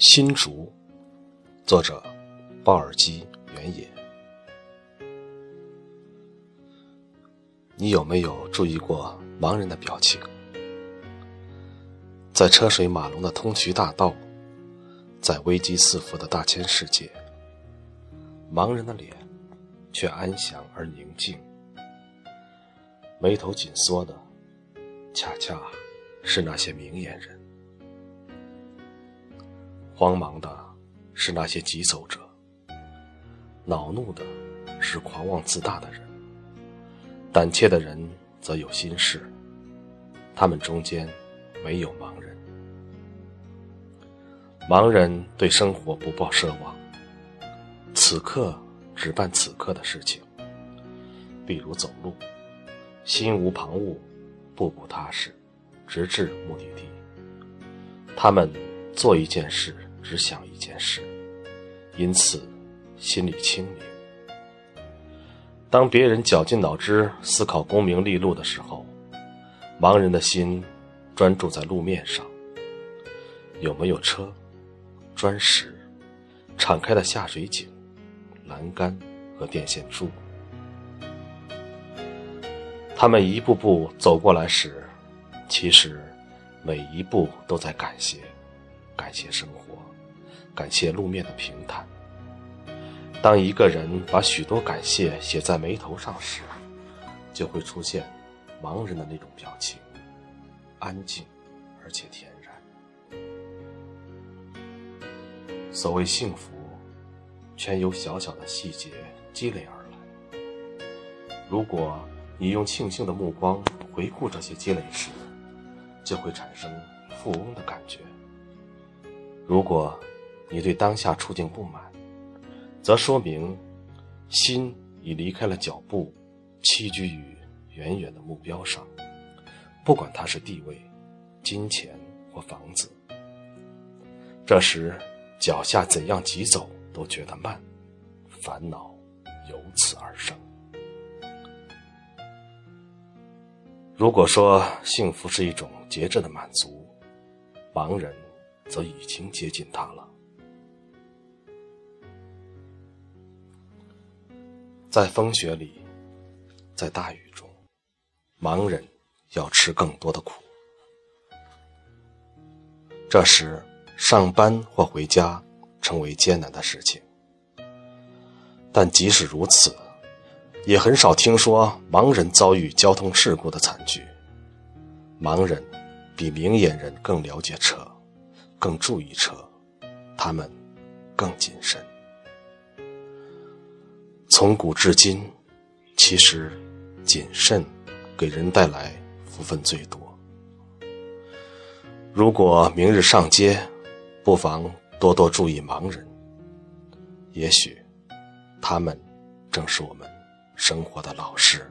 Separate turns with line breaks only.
新竹，作者鲍尔基原野。你有没有注意过盲人的表情？在车水马龙的通衢大道，在危机四伏的大千世界，盲人的脸却安详而宁静，眉头紧缩的，恰恰是那些明眼人。慌忙的是那些急走者，恼怒的是狂妄自大的人，胆怯的人则有心事。他们中间没有盲人，盲人对生活不抱奢望，此刻只办此刻的事情，比如走路，心无旁骛，步步踏实，直至目的地。他们做一件事。只想一件事，因此心里清明。当别人绞尽脑汁思考功名利禄的时候，盲人的心专注在路面上：有没有车、砖石、敞开的下水井、栏杆和电线柱。他们一步步走过来时，其实每一步都在感谢，感谢生活。感谢路面的平坦。当一个人把许多感谢写在眉头上时，就会出现盲人的那种表情，安静而且恬然。所谓幸福，全由小小的细节积累而来。如果你用庆幸的目光回顾这些积累时，就会产生富翁的感觉。如果，你对当下处境不满，则说明心已离开了脚步，栖居于远远的目标上，不管它是地位、金钱或房子。这时脚下怎样疾走都觉得慢，烦恼由此而生。如果说幸福是一种节制的满足，盲人则已经接近他了。在风雪里，在大雨中，盲人要吃更多的苦。这时，上班或回家成为艰难的事情。但即使如此，也很少听说盲人遭遇交通事故的惨剧。盲人比明眼人更了解车，更注意车，他们更谨慎。从古至今，其实谨慎给人带来福分最多。如果明日上街，不妨多多注意盲人。也许，他们正是我们生活的老师。